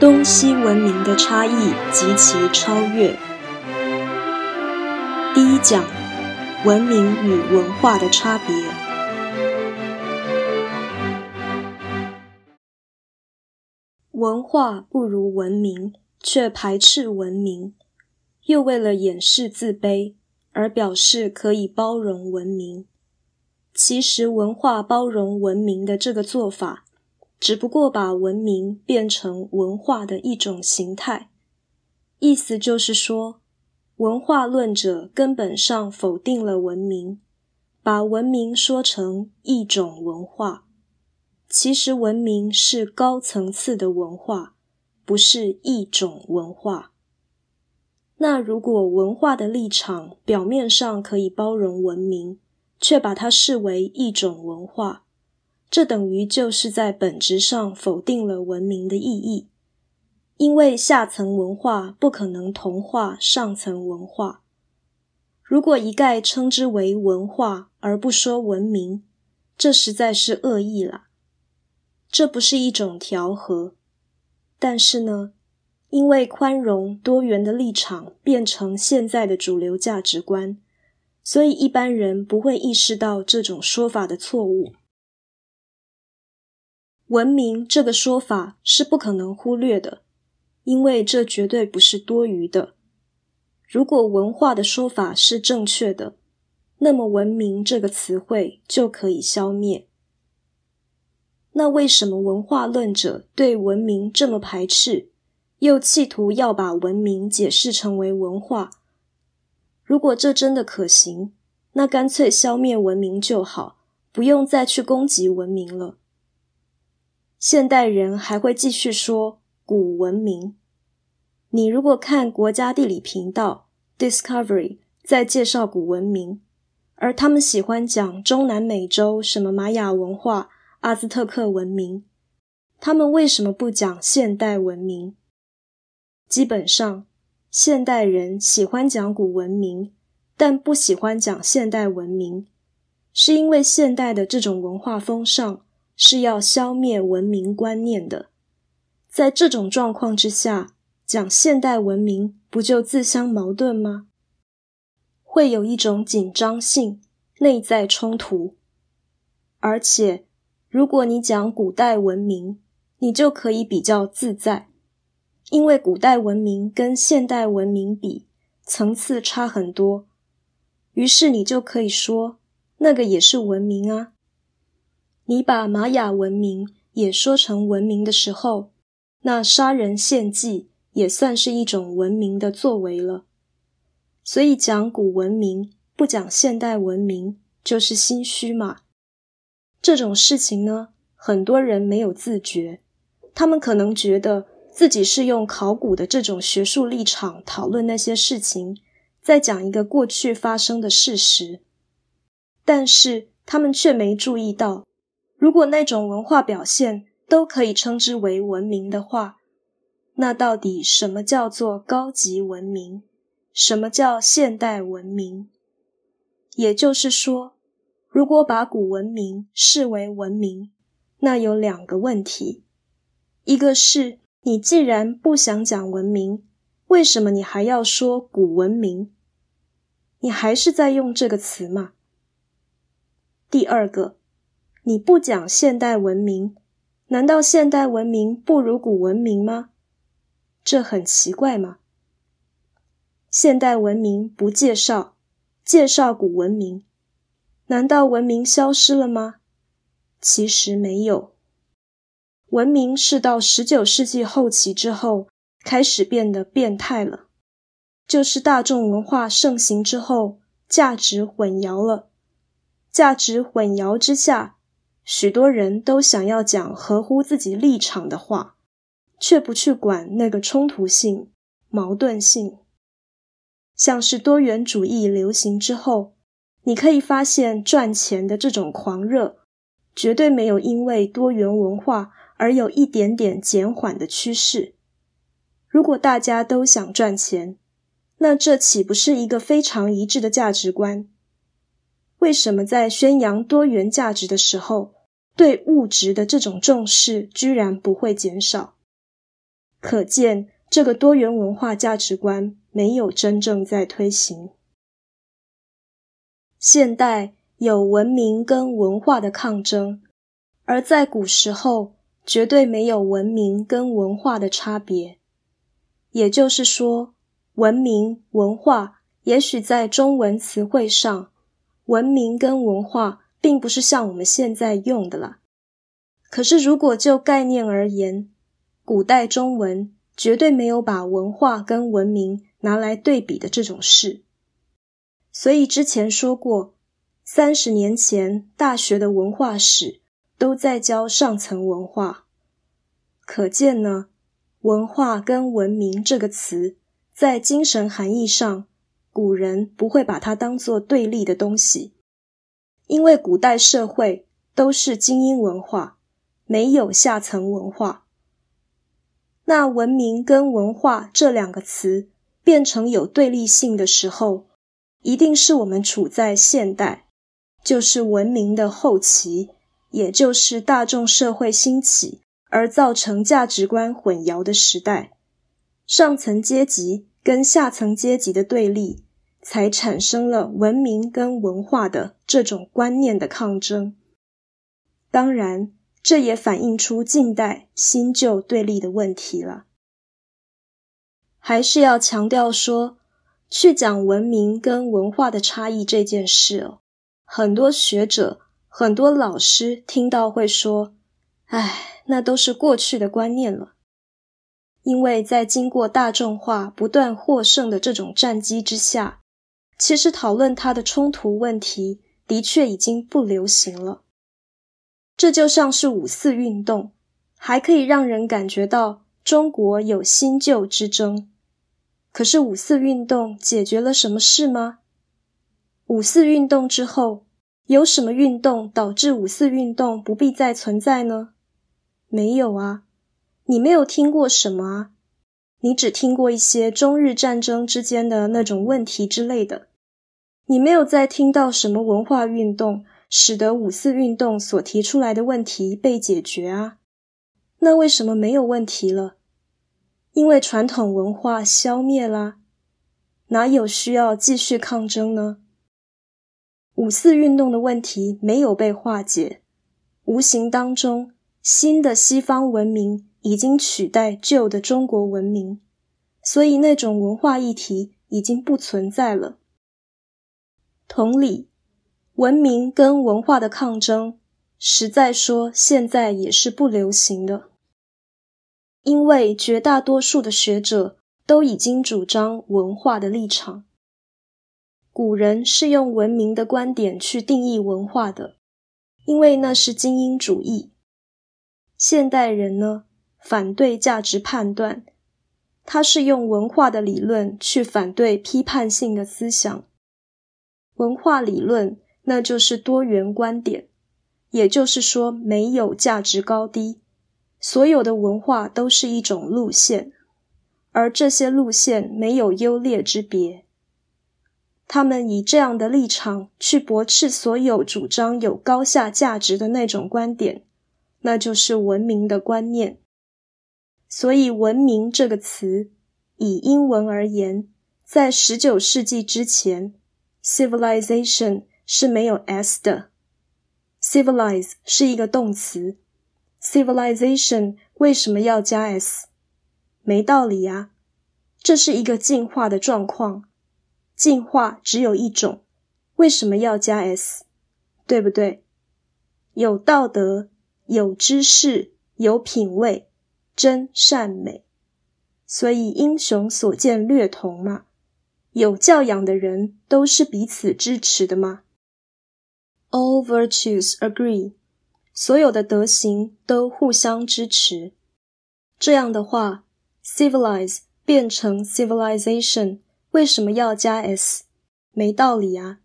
东西文明的差异及其超越。第一讲：文明与文化的差别。文化不如文明，却排斥文明，又为了掩饰自卑而表示可以包容文明。其实，文化包容文明的这个做法。只不过把文明变成文化的一种形态，意思就是说，文化论者根本上否定了文明，把文明说成一种文化。其实，文明是高层次的文化，不是一种文化。那如果文化的立场表面上可以包容文明，却把它视为一种文化？这等于就是在本质上否定了文明的意义，因为下层文化不可能同化上层文化。如果一概称之为文化而不说文明，这实在是恶意了。这不是一种调和。但是呢，因为宽容多元的立场变成现在的主流价值观，所以一般人不会意识到这种说法的错误。文明这个说法是不可能忽略的，因为这绝对不是多余的。如果文化的说法是正确的，那么文明这个词汇就可以消灭。那为什么文化论者对文明这么排斥，又企图要把文明解释成为文化？如果这真的可行，那干脆消灭文明就好，不用再去攻击文明了。现代人还会继续说古文明。你如果看国家地理频道 Discovery 在介绍古文明，而他们喜欢讲中南美洲什么玛雅文化、阿兹特克文明，他们为什么不讲现代文明？基本上，现代人喜欢讲古文明，但不喜欢讲现代文明，是因为现代的这种文化风尚。是要消灭文明观念的，在这种状况之下，讲现代文明不就自相矛盾吗？会有一种紧张性、内在冲突。而且，如果你讲古代文明，你就可以比较自在，因为古代文明跟现代文明比，层次差很多。于是你就可以说，那个也是文明啊。你把玛雅文明也说成文明的时候，那杀人献祭也算是一种文明的作为了。所以讲古文明不讲现代文明，就是心虚嘛。这种事情呢，很多人没有自觉，他们可能觉得自己是用考古的这种学术立场讨论那些事情，在讲一个过去发生的事实，但是他们却没注意到。如果那种文化表现都可以称之为文明的话，那到底什么叫做高级文明？什么叫现代文明？也就是说，如果把古文明视为文明，那有两个问题：一个是你既然不想讲文明，为什么你还要说古文明？你还是在用这个词吗？第二个。你不讲现代文明，难道现代文明不如古文明吗？这很奇怪吗？现代文明不介绍，介绍古文明，难道文明消失了吗？其实没有，文明是到十九世纪后期之后开始变得变态了，就是大众文化盛行之后，价值混淆了，价值混淆之下。许多人都想要讲合乎自己立场的话，却不去管那个冲突性、矛盾性。像是多元主义流行之后，你可以发现赚钱的这种狂热，绝对没有因为多元文化而有一点点减缓的趋势。如果大家都想赚钱，那这岂不是一个非常一致的价值观？为什么在宣扬多元价值的时候？对物质的这种重视居然不会减少，可见这个多元文化价值观没有真正在推行。现代有文明跟文化的抗争，而在古时候绝对没有文明跟文化的差别。也就是说，文明文化也许在中文词汇上，文明跟文化并不是像我们现在用的啦。可是如果就概念而言，古代中文绝对没有把文化跟文明拿来对比的这种事。所以之前说过，三十年前大学的文化史都在教上层文化，可见呢，文化跟文明这个词在精神含义上，古人不会把它当做对立的东西，因为古代社会都是精英文化，没有下层文化。那文明跟文化这两个词变成有对立性的时候。一定是我们处在现代，就是文明的后期，也就是大众社会兴起而造成价值观混淆的时代，上层阶级跟下层阶级的对立，才产生了文明跟文化的这种观念的抗争。当然，这也反映出近代新旧对立的问题了。还是要强调说。去讲文明跟文化的差异这件事哦，很多学者、很多老师听到会说：“哎，那都是过去的观念了。”因为在经过大众化、不断获胜的这种战机之下，其实讨论它的冲突问题的确已经不流行了。这就像是五四运动，还可以让人感觉到中国有新旧之争。可是五四运动解决了什么事吗？五四运动之后，有什么运动导致五四运动不必再存在呢？没有啊，你没有听过什么啊？你只听过一些中日战争之间的那种问题之类的，你没有再听到什么文化运动使得五四运动所提出来的问题被解决啊？那为什么没有问题了？因为传统文化消灭啦，哪有需要继续抗争呢？五四运动的问题没有被化解，无形当中，新的西方文明已经取代旧的中国文明，所以那种文化议题已经不存在了。同理，文明跟文化的抗争，实在说现在也是不流行的。因为绝大多数的学者都已经主张文化的立场，古人是用文明的观点去定义文化的，因为那是精英主义。现代人呢，反对价值判断，他是用文化的理论去反对批判性的思想。文化理论那就是多元观点，也就是说没有价值高低。所有的文化都是一种路线，而这些路线没有优劣之别。他们以这样的立场去驳斥所有主张有高下价值的那种观点，那就是文明的观念。所以，“文明”这个词，以英文而言，在十九世纪之前，civilization 是没有 s 的，civilize 是一个动词。Civilization 为什么要加 s？没道理呀，这是一个进化的状况，进化只有一种，为什么要加 s？对不对？有道德、有知识、有品味，真善美，所以英雄所见略同嘛。有教养的人都是彼此支持的吗？All virtues agree. 所有的德行都互相支持，这样的话，civilize 变成 civilization，为什么要加 s？没道理啊！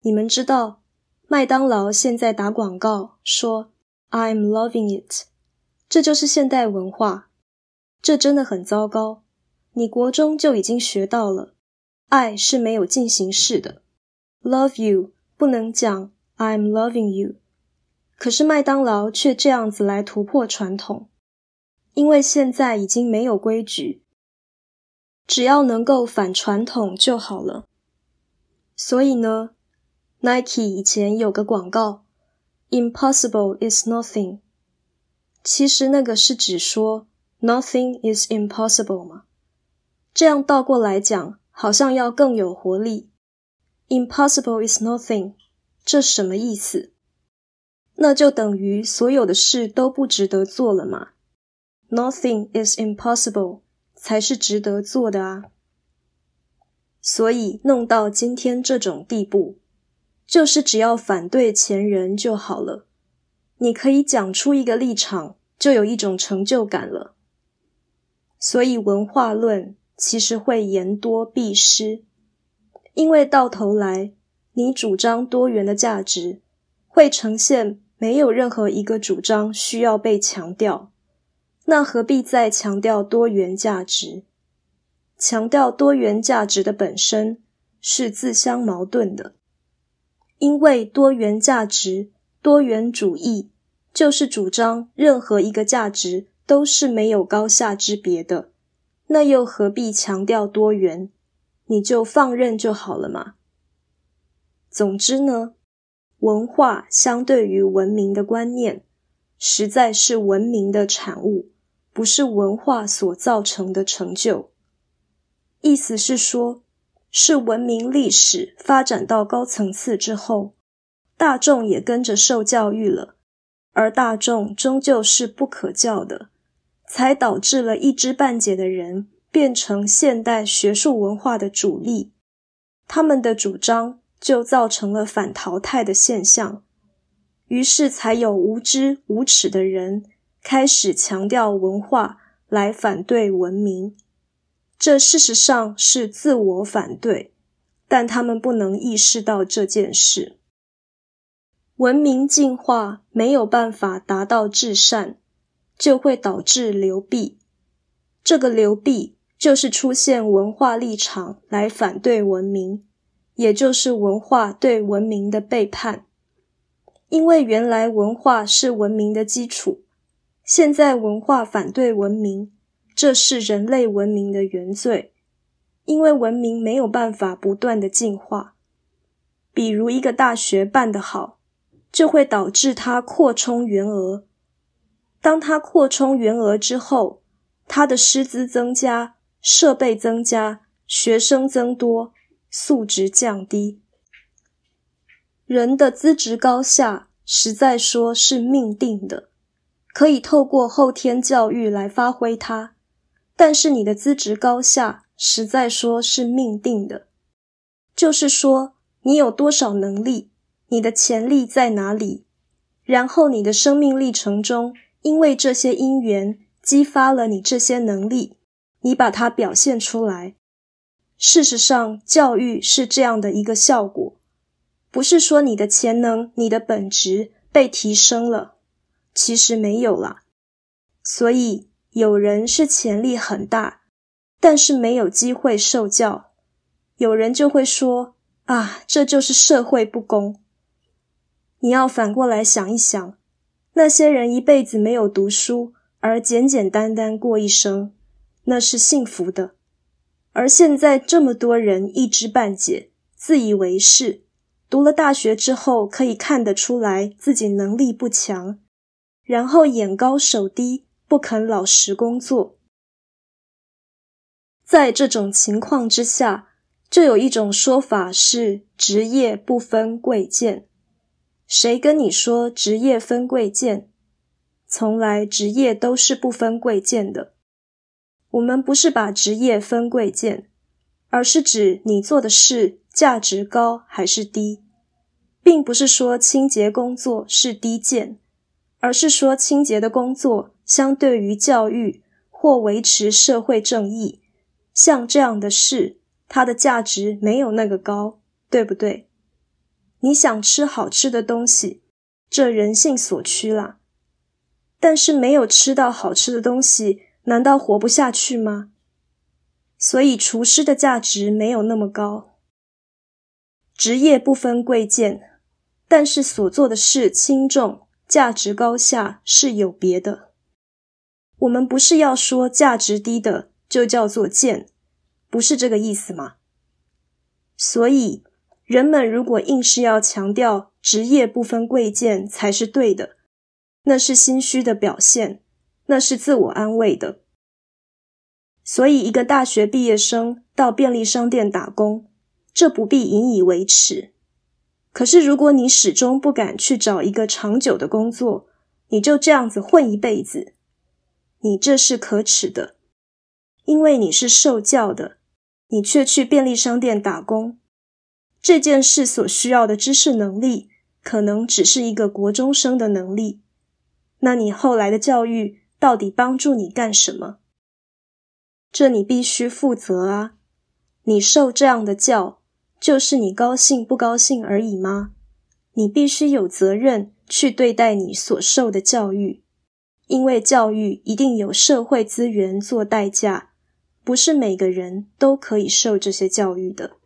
你们知道，麦当劳现在打广告说 "I'm loving it"，这就是现代文化，这真的很糟糕。你国中就已经学到了，爱是没有进行式的，love you 不能讲 "I'm loving you"。可是麦当劳却这样子来突破传统，因为现在已经没有规矩，只要能够反传统就好了。所以呢，Nike 以前有个广告，“Impossible is nothing”，其实那个是指说 “Nothing is impossible” 嘛。这样倒过来讲，好像要更有活力。“Impossible is nothing”，这什么意思？那就等于所有的事都不值得做了嘛。Nothing is impossible，才是值得做的啊！所以弄到今天这种地步，就是只要反对前人就好了。你可以讲出一个立场，就有一种成就感了。所以文化论其实会言多必失，因为到头来，你主张多元的价值，会呈现没有任何一个主张需要被强调。那何必再强调多元价值？强调多元价值的本身是自相矛盾的，因为多元价值、多元主义就是主张任何一个价值都是没有高下之别的。那又何必强调多元？你就放任就好了嘛。总之呢，文化相对于文明的观念，实在是文明的产物。不是文化所造成的成就，意思是说，是文明历史发展到高层次之后，大众也跟着受教育了，而大众终究是不可教的，才导致了一知半解的人变成现代学术文化的主力，他们的主张就造成了反淘汰的现象，于是才有无知无耻的人。开始强调文化来反对文明，这事实上是自我反对，但他们不能意识到这件事。文明进化没有办法达到至善，就会导致流弊。这个流弊就是出现文化立场来反对文明，也就是文化对文明的背叛。因为原来文化是文明的基础。现在文化反对文明，这是人类文明的原罪，因为文明没有办法不断的进化。比如一个大学办得好，就会导致它扩充员额。当它扩充员额之后，它的师资增加、设备增加、学生增多，素质降低。人的资质高下，实在说是命定的。可以透过后天教育来发挥它，但是你的资质高下实在说是命定的，就是说你有多少能力，你的潜力在哪里，然后你的生命历程中，因为这些因缘激发了你这些能力，你把它表现出来。事实上，教育是这样的一个效果，不是说你的潜能、你的本质被提升了。其实没有啦，所以有人是潜力很大，但是没有机会受教。有人就会说啊，这就是社会不公。你要反过来想一想，那些人一辈子没有读书，而简简单单过一生，那是幸福的。而现在这么多人一知半解，自以为是，读了大学之后可以看得出来自己能力不强。然后眼高手低，不肯老实工作。在这种情况之下，就有一种说法是职业不分贵贱。谁跟你说职业分贵贱？从来职业都是不分贵贱的。我们不是把职业分贵贱，而是指你做的事价值高还是低，并不是说清洁工作是低贱。而是说，清洁的工作相对于教育或维持社会正义，像这样的事，它的价值没有那个高，对不对？你想吃好吃的东西，这人性所趋啦。但是没有吃到好吃的东西，难道活不下去吗？所以厨师的价值没有那么高。职业不分贵贱，但是所做的事轻重。价值高下是有别的。我们不是要说价值低的就叫做贱，不是这个意思吗？所以，人们如果硬是要强调职业不分贵贱才是对的，那是心虚的表现，那是自我安慰的。所以，一个大学毕业生到便利商店打工，这不必引以为耻。可是，如果你始终不敢去找一个长久的工作，你就这样子混一辈子，你这是可耻的，因为你是受教的，你却去便利商店打工，这件事所需要的知识能力，可能只是一个国中生的能力。那你后来的教育到底帮助你干什么？这你必须负责啊！你受这样的教，就是你高兴不高兴而已吗？你必须有责任。去对待你所受的教育，因为教育一定有社会资源做代价，不是每个人都可以受这些教育的。